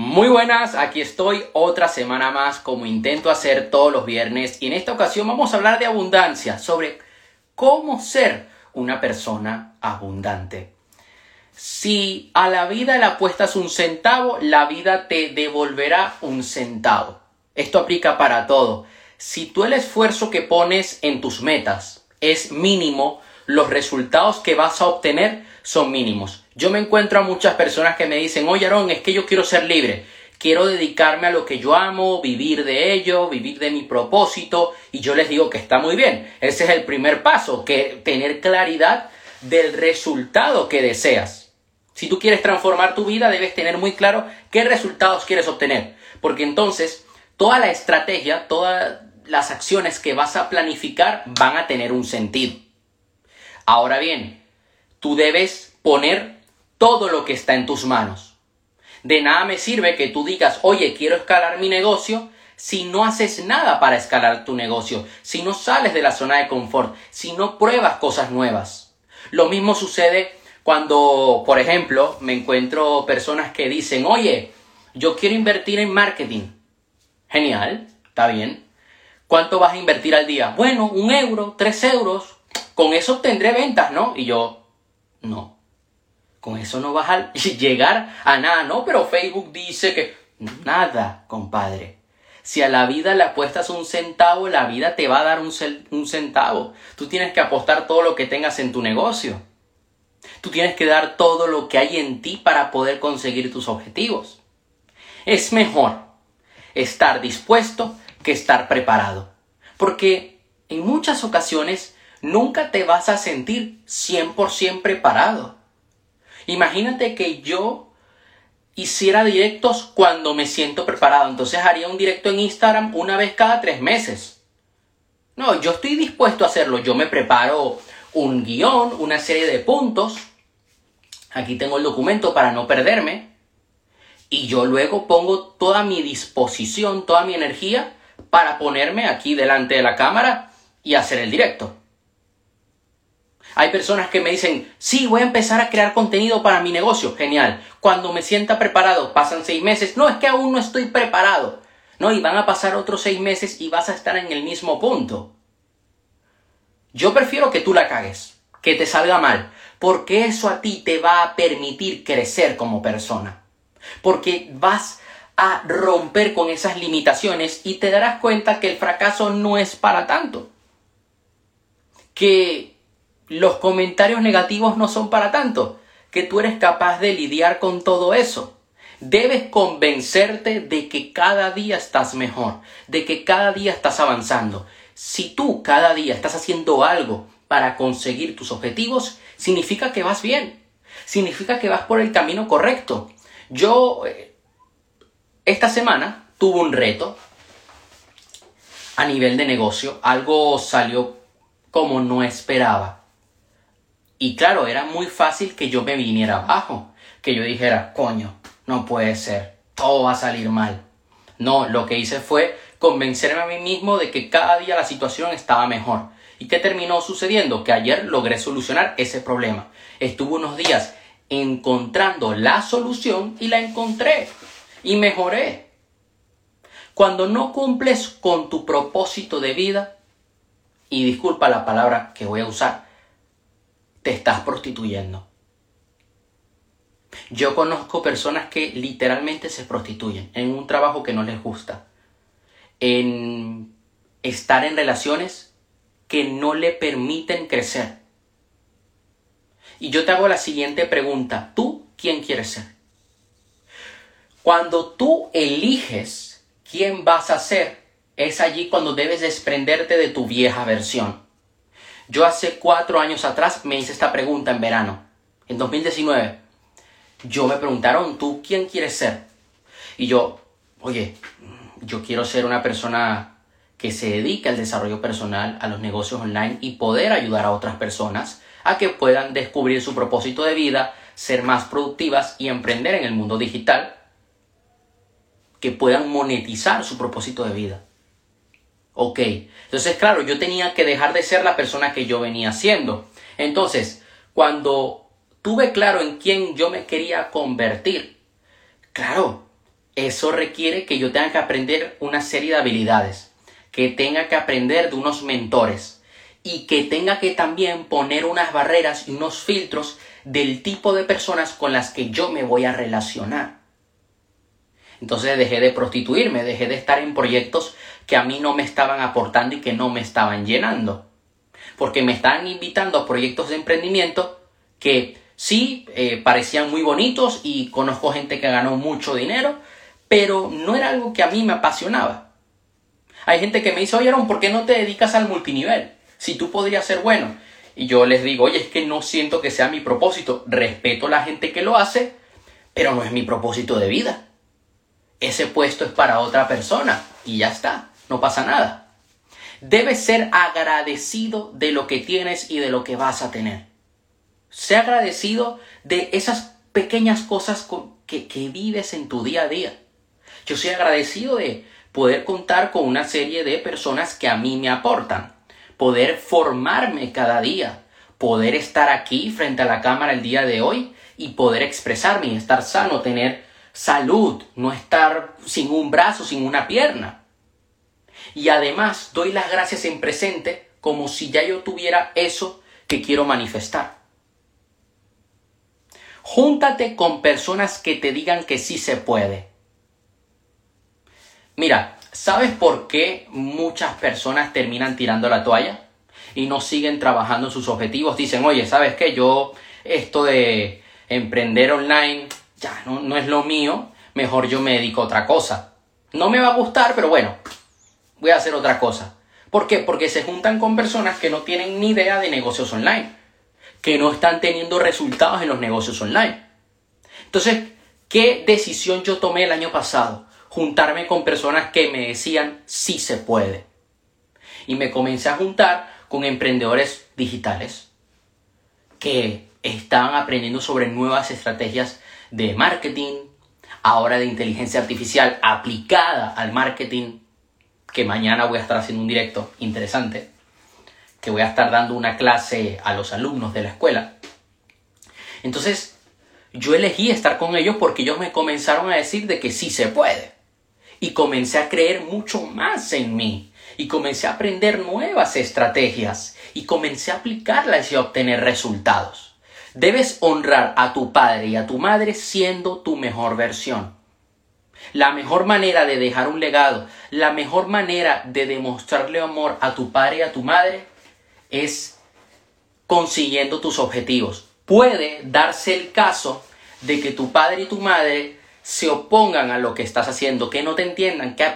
Muy buenas, aquí estoy otra semana más como intento hacer todos los viernes y en esta ocasión vamos a hablar de abundancia, sobre cómo ser una persona abundante. Si a la vida le apuestas un centavo, la vida te devolverá un centavo. Esto aplica para todo. Si tú el esfuerzo que pones en tus metas es mínimo, los resultados que vas a obtener son mínimos. Yo me encuentro a muchas personas que me dicen, oye Aaron, es que yo quiero ser libre, quiero dedicarme a lo que yo amo, vivir de ello, vivir de mi propósito, y yo les digo que está muy bien. Ese es el primer paso, que tener claridad del resultado que deseas. Si tú quieres transformar tu vida, debes tener muy claro qué resultados quieres obtener, porque entonces toda la estrategia, todas las acciones que vas a planificar van a tener un sentido. Ahora bien, tú debes poner todo lo que está en tus manos. De nada me sirve que tú digas, oye, quiero escalar mi negocio, si no haces nada para escalar tu negocio, si no sales de la zona de confort, si no pruebas cosas nuevas. Lo mismo sucede cuando, por ejemplo, me encuentro personas que dicen, oye, yo quiero invertir en marketing. Genial, está bien. ¿Cuánto vas a invertir al día? Bueno, un euro, tres euros. Con eso tendré ventas, ¿no? Y yo, no. Con eso no vas a llegar a nada, ¿no? Pero Facebook dice que nada, compadre. Si a la vida le apuestas un centavo, la vida te va a dar un, un centavo. Tú tienes que apostar todo lo que tengas en tu negocio. Tú tienes que dar todo lo que hay en ti para poder conseguir tus objetivos. Es mejor estar dispuesto que estar preparado. Porque en muchas ocasiones nunca te vas a sentir 100% preparado. Imagínate que yo hiciera directos cuando me siento preparado. Entonces haría un directo en Instagram una vez cada tres meses. No, yo estoy dispuesto a hacerlo. Yo me preparo un guion, una serie de puntos. Aquí tengo el documento para no perderme. Y yo luego pongo toda mi disposición, toda mi energía para ponerme aquí delante de la cámara y hacer el directo. Hay personas que me dicen, sí, voy a empezar a crear contenido para mi negocio. Genial. Cuando me sienta preparado, pasan seis meses. No, es que aún no estoy preparado. No, y van a pasar otros seis meses y vas a estar en el mismo punto. Yo prefiero que tú la cagues, que te salga mal, porque eso a ti te va a permitir crecer como persona. Porque vas a romper con esas limitaciones y te darás cuenta que el fracaso no es para tanto. Que los comentarios negativos no son para tanto, que tú eres capaz de lidiar con todo eso. Debes convencerte de que cada día estás mejor, de que cada día estás avanzando. Si tú cada día estás haciendo algo para conseguir tus objetivos, significa que vas bien, significa que vas por el camino correcto. Yo eh, esta semana tuve un reto a nivel de negocio, algo salió como no esperaba. Y claro, era muy fácil que yo me viniera abajo, que yo dijera, coño, no puede ser, todo va a salir mal. No, lo que hice fue convencerme a mí mismo de que cada día la situación estaba mejor. ¿Y qué terminó sucediendo? Que ayer logré solucionar ese problema. Estuve unos días encontrando la solución y la encontré. Y mejoré. Cuando no cumples con tu propósito de vida, y disculpa la palabra que voy a usar, te estás prostituyendo. Yo conozco personas que literalmente se prostituyen en un trabajo que no les gusta, en estar en relaciones que no le permiten crecer. Y yo te hago la siguiente pregunta, ¿tú quién quieres ser? Cuando tú eliges quién vas a ser, es allí cuando debes desprenderte de tu vieja versión. Yo hace cuatro años atrás me hice esta pregunta en verano, en 2019. Yo me preguntaron, ¿tú quién quieres ser? Y yo, oye, yo quiero ser una persona que se dedique al desarrollo personal, a los negocios online y poder ayudar a otras personas a que puedan descubrir su propósito de vida, ser más productivas y emprender en el mundo digital, que puedan monetizar su propósito de vida. Ok, entonces claro, yo tenía que dejar de ser la persona que yo venía siendo. Entonces, cuando tuve claro en quién yo me quería convertir, claro, eso requiere que yo tenga que aprender una serie de habilidades, que tenga que aprender de unos mentores y que tenga que también poner unas barreras y unos filtros del tipo de personas con las que yo me voy a relacionar. Entonces dejé de prostituirme, dejé de estar en proyectos que a mí no me estaban aportando y que no me estaban llenando. Porque me estaban invitando a proyectos de emprendimiento que sí eh, parecían muy bonitos y conozco gente que ganó mucho dinero, pero no era algo que a mí me apasionaba. Hay gente que me dice, oye, Aaron, ¿por qué no te dedicas al multinivel? Si tú podrías ser bueno. Y yo les digo, oye, es que no siento que sea mi propósito. Respeto a la gente que lo hace, pero no es mi propósito de vida. Ese puesto es para otra persona y ya está, no pasa nada. Debes ser agradecido de lo que tienes y de lo que vas a tener. Sé agradecido de esas pequeñas cosas que, que vives en tu día a día. Yo soy agradecido de poder contar con una serie de personas que a mí me aportan poder formarme cada día, poder estar aquí frente a la cámara el día de hoy y poder expresarme y estar sano, tener salud, no estar sin un brazo, sin una pierna. Y además doy las gracias en presente como si ya yo tuviera eso que quiero manifestar. Júntate con personas que te digan que sí se puede. Mira, ¿Sabes por qué muchas personas terminan tirando la toalla y no siguen trabajando en sus objetivos? Dicen, oye, ¿sabes qué? Yo esto de emprender online ya no, no es lo mío, mejor yo me dedico a otra cosa. No me va a gustar, pero bueno, voy a hacer otra cosa. ¿Por qué? Porque se juntan con personas que no tienen ni idea de negocios online, que no están teniendo resultados en los negocios online. Entonces, ¿qué decisión yo tomé el año pasado? juntarme con personas que me decían sí se puede. Y me comencé a juntar con emprendedores digitales que estaban aprendiendo sobre nuevas estrategias de marketing, ahora de inteligencia artificial aplicada al marketing, que mañana voy a estar haciendo un directo interesante, que voy a estar dando una clase a los alumnos de la escuela. Entonces, yo elegí estar con ellos porque ellos me comenzaron a decir de que sí se puede y comencé a creer mucho más en mí y comencé a aprender nuevas estrategias y comencé a aplicarlas y a obtener resultados. Debes honrar a tu padre y a tu madre siendo tu mejor versión. La mejor manera de dejar un legado, la mejor manera de demostrarle amor a tu padre y a tu madre es consiguiendo tus objetivos. Puede darse el caso de que tu padre y tu madre se opongan a lo que estás haciendo, que no te entiendan, que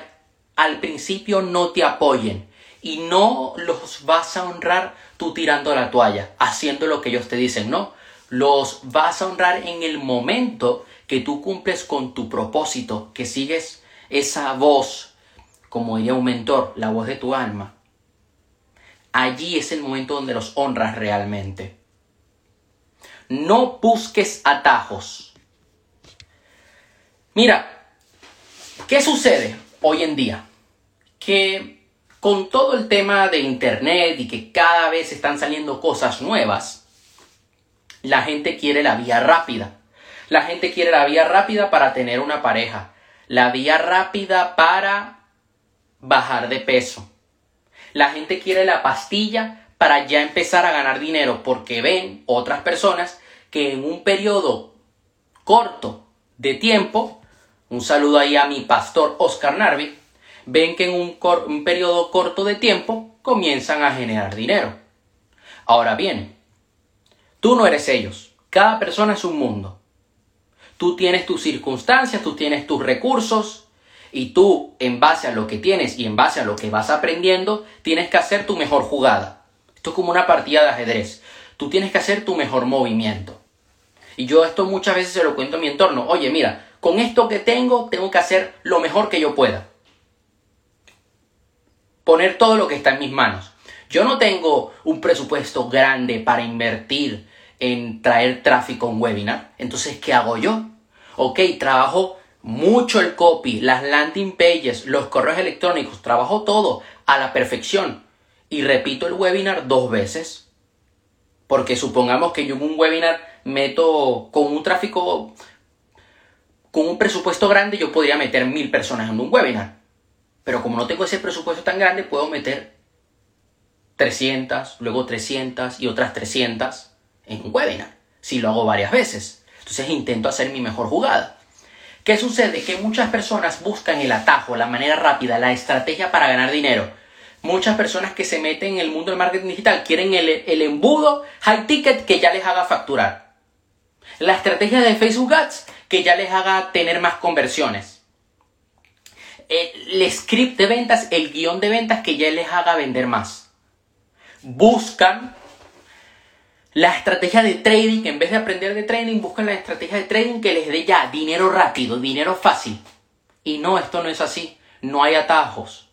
al principio no te apoyen y no los vas a honrar tú tirando la toalla, haciendo lo que ellos te dicen, no, los vas a honrar en el momento que tú cumples con tu propósito, que sigues esa voz, como diría un mentor, la voz de tu alma. Allí es el momento donde los honras realmente. No busques atajos Mira, ¿qué sucede hoy en día? Que con todo el tema de Internet y que cada vez están saliendo cosas nuevas, la gente quiere la vía rápida. La gente quiere la vía rápida para tener una pareja. La vía rápida para bajar de peso. La gente quiere la pastilla para ya empezar a ganar dinero porque ven otras personas que en un periodo corto de tiempo un saludo ahí a mi pastor Oscar Narvi, ven que en un, periodo corto de tiempo comienzan a generar dinero. Ahora bien, tú no eres ellos. Cada persona es un mundo. Tú tienes tus circunstancias, tú tienes tus recursos y tú, en base a lo que tienes y en base a lo que vas aprendiendo, tienes que hacer tu mejor jugada. Esto es como una partida de ajedrez. Tú tienes que hacer tu mejor movimiento. Y yo esto muchas veces se lo cuento a mi entorno. Oye, mira, con esto que tengo, tengo que hacer lo mejor que yo pueda. Poner todo lo que está en mis manos. Yo no tengo un presupuesto grande para invertir en traer tráfico en webinar. Entonces, ¿qué hago yo? Ok, trabajo mucho el copy, las landing pages, los correos electrónicos, trabajo todo a la perfección. Y repito el webinar dos veces. Porque supongamos que yo en un webinar meto con un tráfico con un presupuesto grande yo podría meter mil personas en un webinar. Pero como no tengo ese presupuesto tan grande, puedo meter 300, luego 300 y otras 300 en un webinar, si lo hago varias veces. Entonces intento hacer mi mejor jugada. ¿Qué sucede? Que muchas personas buscan el atajo, la manera rápida, la estrategia para ganar dinero. Muchas personas que se meten en el mundo del marketing digital quieren el, el embudo high ticket que ya les haga facturar. La estrategia de Facebook Ads que ya les haga tener más conversiones. El script de ventas, el guion de ventas que ya les haga vender más. Buscan la estrategia de trading, en vez de aprender de trading, buscan la estrategia de trading que les dé ya dinero rápido, dinero fácil. Y no, esto no es así. No hay atajos.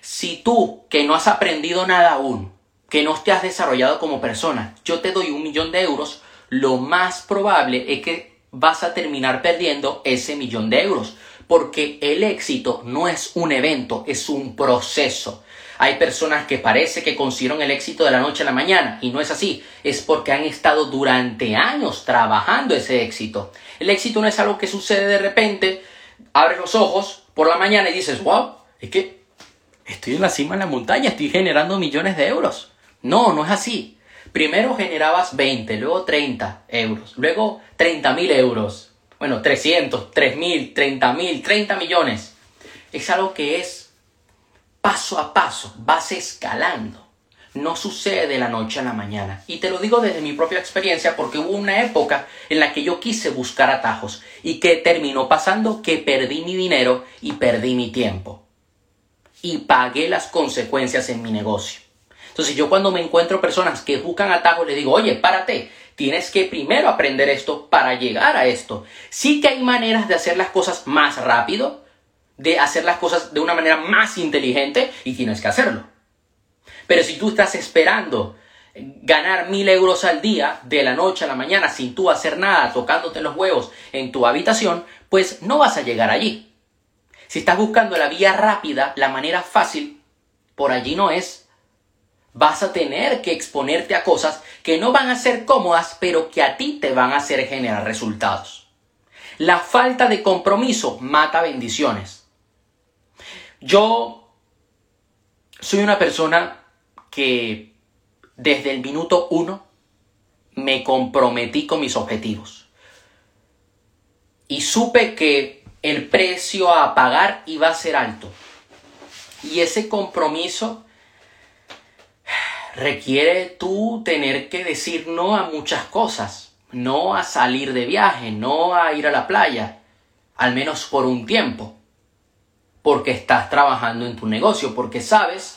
Si tú, que no has aprendido nada aún, que no te has desarrollado como persona, yo te doy un millón de euros, lo más probable es que vas a terminar perdiendo ese millón de euros. Porque el éxito no es un evento, es un proceso. Hay personas que parece que consiguieron el éxito de la noche a la mañana y no es así. Es porque han estado durante años trabajando ese éxito. El éxito no es algo que sucede de repente, abres los ojos por la mañana y dices, wow, es que estoy en la cima de la montaña, estoy generando millones de euros. No, no es así. Primero generabas 20, luego 30 euros, luego 30 mil euros. Bueno, 300, 3 mil, 30 mil, 30 millones. Es algo que es paso a paso, vas escalando. No sucede de la noche a la mañana. Y te lo digo desde mi propia experiencia porque hubo una época en la que yo quise buscar atajos y que terminó pasando que perdí mi dinero y perdí mi tiempo. Y pagué las consecuencias en mi negocio. Entonces yo cuando me encuentro personas que buscan atajos les digo, oye, párate, tienes que primero aprender esto para llegar a esto. Sí que hay maneras de hacer las cosas más rápido, de hacer las cosas de una manera más inteligente y tienes que hacerlo. Pero si tú estás esperando ganar mil euros al día de la noche a la mañana sin tú hacer nada, tocándote los huevos en tu habitación, pues no vas a llegar allí. Si estás buscando la vía rápida, la manera fácil, por allí no es. Vas a tener que exponerte a cosas que no van a ser cómodas, pero que a ti te van a hacer generar resultados. La falta de compromiso mata bendiciones. Yo soy una persona que desde el minuto uno me comprometí con mis objetivos. Y supe que el precio a pagar iba a ser alto. Y ese compromiso requiere tú tener que decir no a muchas cosas. No a salir de viaje, no a ir a la playa, al menos por un tiempo porque estás trabajando en tu negocio, porque sabes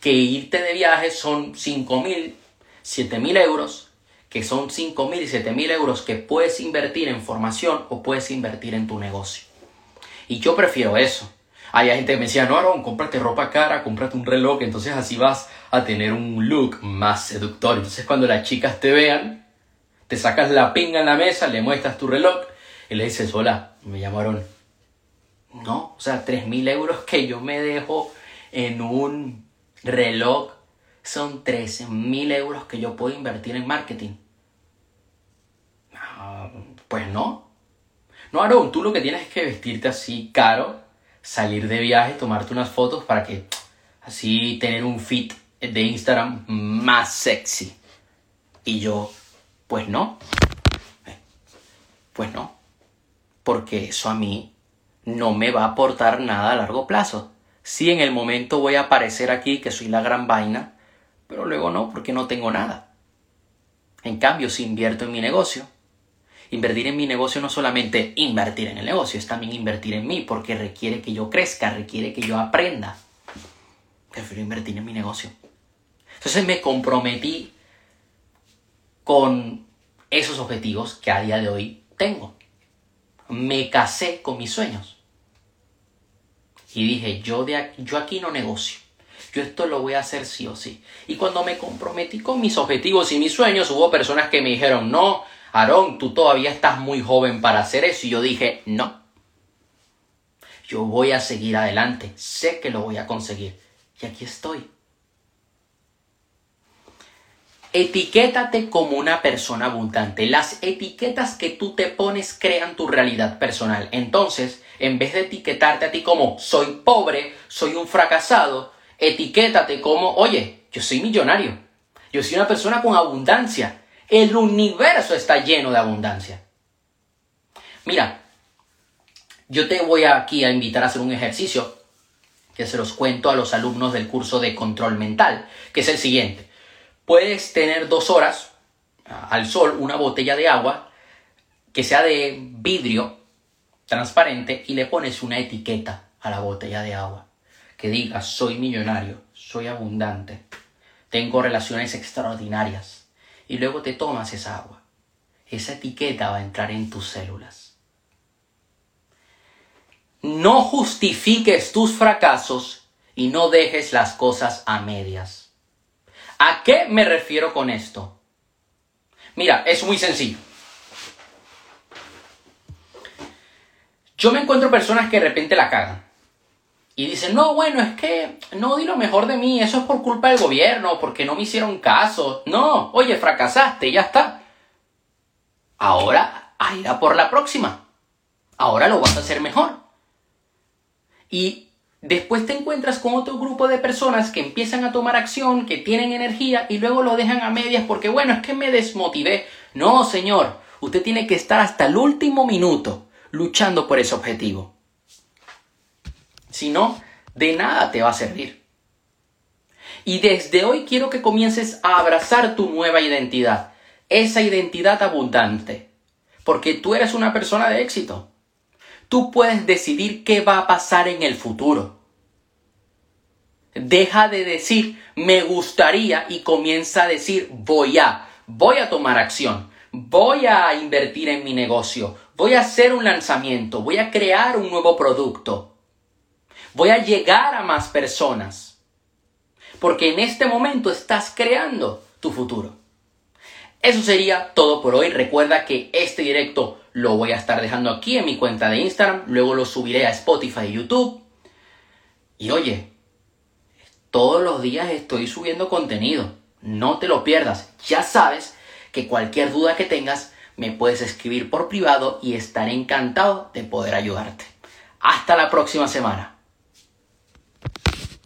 que irte de viaje son 5 mil, 7 mil euros, que son 5 mil y 7 mil euros que puedes invertir en formación o puedes invertir en tu negocio. Y yo prefiero eso. Hay gente que me decía, no, Aaron, cómprate ropa cara, cómprate un reloj, entonces así vas a tener un look más seductor. Entonces cuando las chicas te vean, te sacas la pinga en la mesa, le muestras tu reloj y le dices, hola, me llamaron no, o sea, 3.000 euros que yo me dejo en un reloj son 13.000 euros que yo puedo invertir en marketing. Pues no. No, Aaron, tú lo que tienes es que vestirte así caro, salir de viaje, tomarte unas fotos para que así tener un fit de Instagram más sexy. Y yo, pues no. Eh, pues no. Porque eso a mí no me va a aportar nada a largo plazo. Sí, en el momento voy a aparecer aquí que soy la gran vaina, pero luego no, porque no tengo nada. En cambio, si invierto en mi negocio, invertir en mi negocio no solamente invertir en el negocio, es también invertir en mí, porque requiere que yo crezca, requiere que yo aprenda. Prefiero invertir en mi negocio. Entonces me comprometí con esos objetivos que a día de hoy tengo me casé con mis sueños. Y dije, yo, de yo aquí no negocio. Yo esto lo voy a hacer sí o sí. Y cuando me comprometí con mis objetivos y mis sueños, hubo personas que me dijeron, no, Aarón, tú todavía estás muy joven para hacer eso. Y yo dije, no. Yo voy a seguir adelante. Sé que lo voy a conseguir. Y aquí estoy. Etiquétate como una persona abundante. Las etiquetas que tú te pones crean tu realidad personal. Entonces, en vez de etiquetarte a ti como soy pobre, soy un fracasado, etiquétate como, oye, yo soy millonario. Yo soy una persona con abundancia. El universo está lleno de abundancia. Mira, yo te voy aquí a invitar a hacer un ejercicio que se los cuento a los alumnos del curso de control mental, que es el siguiente. Puedes tener dos horas al sol una botella de agua que sea de vidrio transparente y le pones una etiqueta a la botella de agua que diga soy millonario, soy abundante, tengo relaciones extraordinarias y luego te tomas esa agua. Esa etiqueta va a entrar en tus células. No justifiques tus fracasos y no dejes las cosas a medias. ¿A qué me refiero con esto? Mira, es muy sencillo. Yo me encuentro personas que de repente la cagan. Y dicen, no, bueno, es que no di lo mejor de mí, eso es por culpa del gobierno, porque no me hicieron caso. No, oye, fracasaste, ya está. Ahora, a ir a por la próxima. Ahora lo vas a hacer mejor. Y después te encuentras con otro grupo de personas que empiezan a tomar acción, que tienen energía y luego lo dejan a medias porque, bueno, es que me desmotivé. No, señor, usted tiene que estar hasta el último minuto luchando por ese objetivo. Si no, de nada te va a servir. Y desde hoy quiero que comiences a abrazar tu nueva identidad, esa identidad abundante, porque tú eres una persona de éxito. Tú puedes decidir qué va a pasar en el futuro. Deja de decir me gustaría y comienza a decir voy a, voy a tomar acción, voy a invertir en mi negocio, voy a hacer un lanzamiento, voy a crear un nuevo producto, voy a llegar a más personas, porque en este momento estás creando tu futuro. Eso sería todo por hoy. Recuerda que este directo lo voy a estar dejando aquí en mi cuenta de Instagram, luego lo subiré a Spotify y YouTube. Y oye, todos los días estoy subiendo contenido, no te lo pierdas. Ya sabes que cualquier duda que tengas me puedes escribir por privado y estaré encantado de poder ayudarte. Hasta la próxima semana.